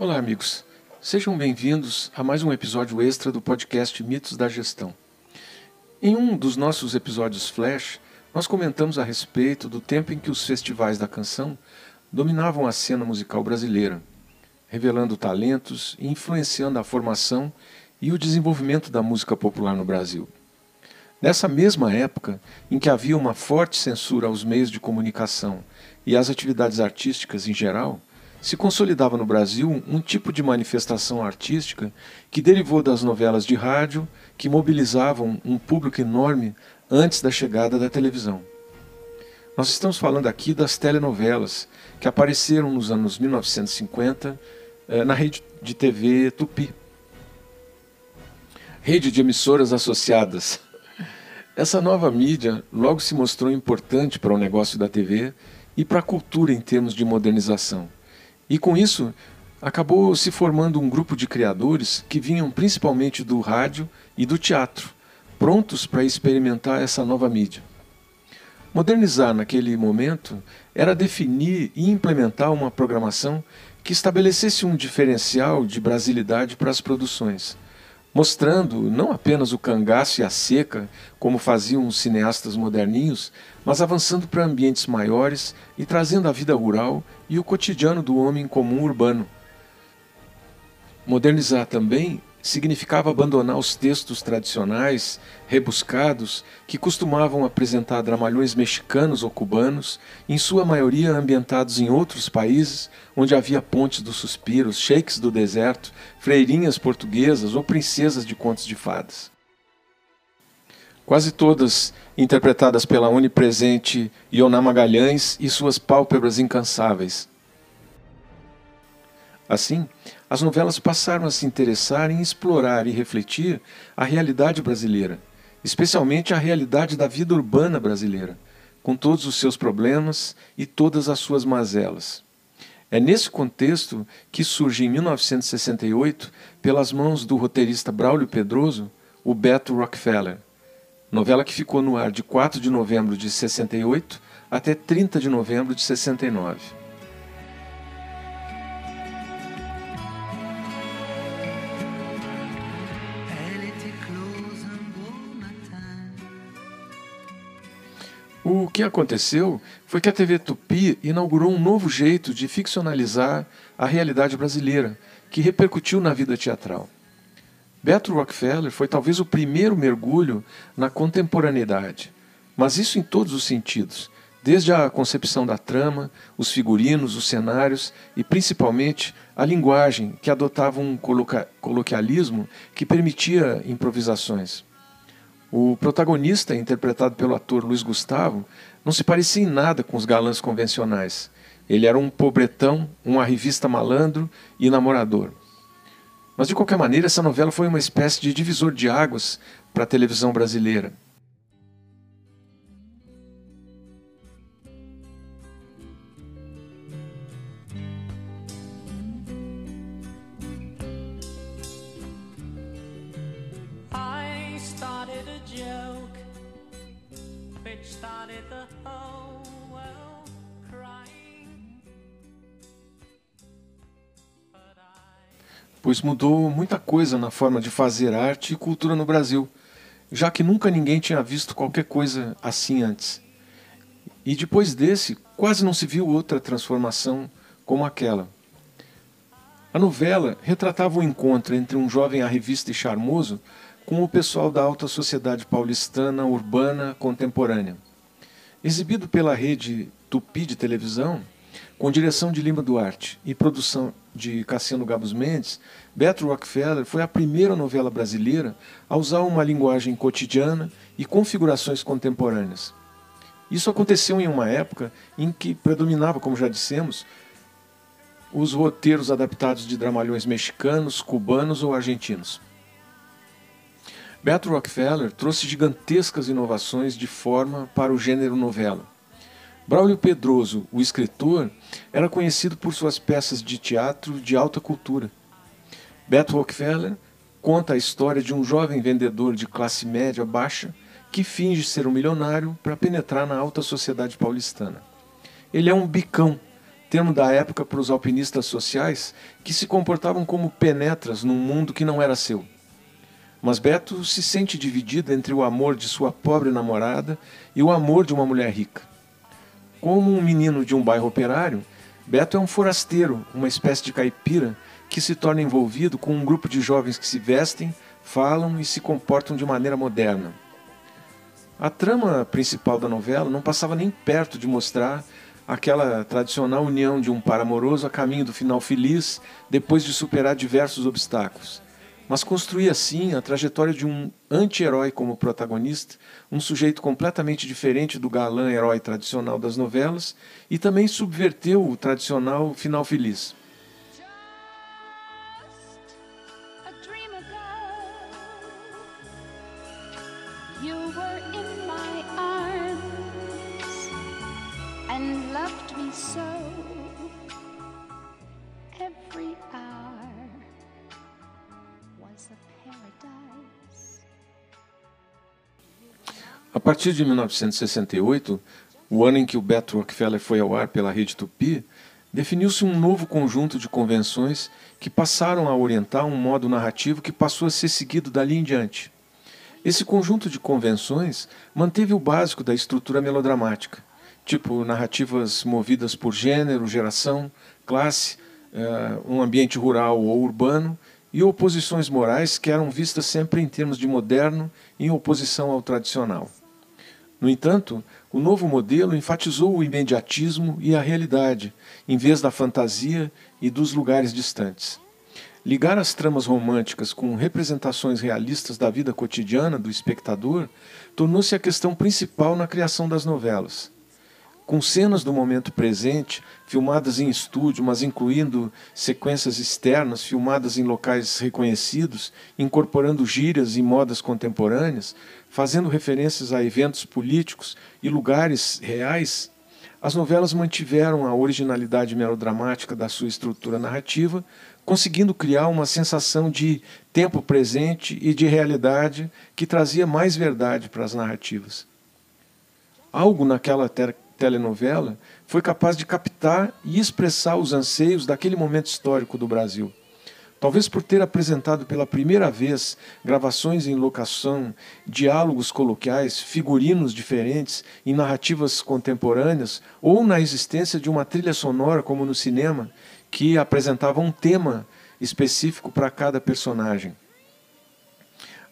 Olá, amigos. Sejam bem-vindos a mais um episódio extra do podcast Mitos da Gestão. Em um dos nossos episódios Flash, nós comentamos a respeito do tempo em que os festivais da canção dominavam a cena musical brasileira, revelando talentos e influenciando a formação e o desenvolvimento da música popular no Brasil. Nessa mesma época, em que havia uma forte censura aos meios de comunicação e às atividades artísticas em geral, se consolidava no Brasil um tipo de manifestação artística que derivou das novelas de rádio que mobilizavam um público enorme antes da chegada da televisão. Nós estamos falando aqui das telenovelas que apareceram nos anos 1950 eh, na rede de TV Tupi, rede de emissoras associadas. Essa nova mídia logo se mostrou importante para o negócio da TV e para a cultura em termos de modernização. E com isso, acabou se formando um grupo de criadores que vinham principalmente do rádio e do teatro, prontos para experimentar essa nova mídia. Modernizar naquele momento era definir e implementar uma programação que estabelecesse um diferencial de brasilidade para as produções mostrando não apenas o cangaço e a seca, como faziam os cineastas moderninhos, mas avançando para ambientes maiores e trazendo a vida rural e o cotidiano do homem comum urbano. Modernizar também significava abandonar os textos tradicionais, rebuscados, que costumavam apresentar dramalhões mexicanos ou cubanos, em sua maioria ambientados em outros países, onde havia pontes dos suspiros, sheiks do deserto, freirinhas portuguesas ou princesas de contos de fadas. Quase todas interpretadas pela onipresente Ioná Magalhães e suas pálpebras incansáveis. Assim, as novelas passaram a se interessar em explorar e refletir a realidade brasileira, especialmente a realidade da vida urbana brasileira, com todos os seus problemas e todas as suas mazelas. É nesse contexto que surge em 1968, pelas mãos do roteirista Braulio Pedroso, o Beto Rockefeller, novela que ficou no ar de 4 de novembro de 68 até 30 de novembro de 69. Que aconteceu foi que a TV Tupi inaugurou um novo jeito de ficcionalizar a realidade brasileira, que repercutiu na vida teatral. Beto Rockefeller foi talvez o primeiro mergulho na contemporaneidade, mas isso em todos os sentidos, desde a concepção da trama, os figurinos, os cenários e principalmente a linguagem, que adotava um coloquialismo que permitia improvisações. O protagonista, interpretado pelo ator Luiz Gustavo, não se parecia em nada com os galãs convencionais. Ele era um pobretão, um arrivista malandro e namorador. Mas de qualquer maneira, essa novela foi uma espécie de divisor de águas para a televisão brasileira. Pois mudou muita coisa na forma de fazer arte e cultura no Brasil, já que nunca ninguém tinha visto qualquer coisa assim antes. E depois desse, quase não se viu outra transformação como aquela. A novela retratava o encontro entre um jovem arrivista e charmoso com o pessoal da alta sociedade paulistana urbana contemporânea. Exibido pela rede Tupi de televisão, com direção de Lima Duarte e produção de Cassiano Gabos Mendes, Beto Rockefeller foi a primeira novela brasileira a usar uma linguagem cotidiana e configurações contemporâneas. Isso aconteceu em uma época em que predominava, como já dissemos, os roteiros adaptados de dramalhões mexicanos, cubanos ou argentinos. Beto Rockefeller trouxe gigantescas inovações de forma para o gênero novela. Braulio Pedroso, o escritor, era conhecido por suas peças de teatro de alta cultura. Beto Rockefeller conta a história de um jovem vendedor de classe média baixa que finge ser um milionário para penetrar na alta sociedade paulistana. Ele é um bicão termo da época para os alpinistas sociais que se comportavam como penetras num mundo que não era seu. Mas Beto se sente dividido entre o amor de sua pobre namorada e o amor de uma mulher rica. Como um menino de um bairro operário, Beto é um forasteiro, uma espécie de caipira, que se torna envolvido com um grupo de jovens que se vestem, falam e se comportam de maneira moderna. A trama principal da novela não passava nem perto de mostrar aquela tradicional união de um par amoroso a caminho do final feliz depois de superar diversos obstáculos mas construía assim a trajetória de um anti-herói como protagonista, um sujeito completamente diferente do galã herói tradicional das novelas, e também subverteu o tradicional final feliz. every A partir de 1968, o ano em que o Beto Rockefeller foi ao ar pela rede Tupi, definiu-se um novo conjunto de convenções que passaram a orientar um modo narrativo que passou a ser seguido dali em diante. Esse conjunto de convenções manteve o básico da estrutura melodramática, tipo narrativas movidas por gênero, geração, classe, uh, um ambiente rural ou urbano e oposições morais que eram vistas sempre em termos de moderno em oposição ao tradicional. No entanto, o novo modelo enfatizou o imediatismo e a realidade, em vez da fantasia e dos lugares distantes. Ligar as tramas românticas com representações realistas da vida cotidiana do espectador tornou-se a questão principal na criação das novelas com cenas do momento presente, filmadas em estúdio, mas incluindo sequências externas, filmadas em locais reconhecidos, incorporando gírias e modas contemporâneas, fazendo referências a eventos políticos e lugares reais, as novelas mantiveram a originalidade melodramática da sua estrutura narrativa, conseguindo criar uma sensação de tempo presente e de realidade que trazia mais verdade para as narrativas. Algo naquela telenovela foi capaz de captar e expressar os anseios daquele momento histórico do Brasil. Talvez por ter apresentado pela primeira vez gravações em locação, diálogos coloquiais, figurinos diferentes e narrativas contemporâneas, ou na existência de uma trilha sonora, como no cinema, que apresentava um tema específico para cada personagem.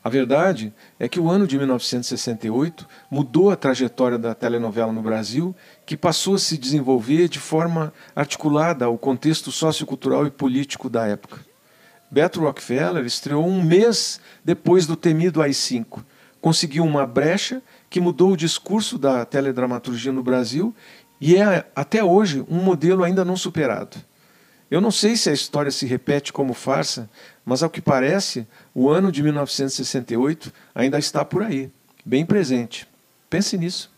A verdade é que o ano de 1968 mudou a trajetória da telenovela no Brasil, que passou a se desenvolver de forma articulada ao contexto sociocultural e político da época. Beto Rockefeller estreou um mês depois do temido AI-5. Conseguiu uma brecha que mudou o discurso da teledramaturgia no Brasil e é, até hoje, um modelo ainda não superado. Eu não sei se a história se repete como farsa, mas ao que parece, o ano de 1968 ainda está por aí, bem presente. Pense nisso.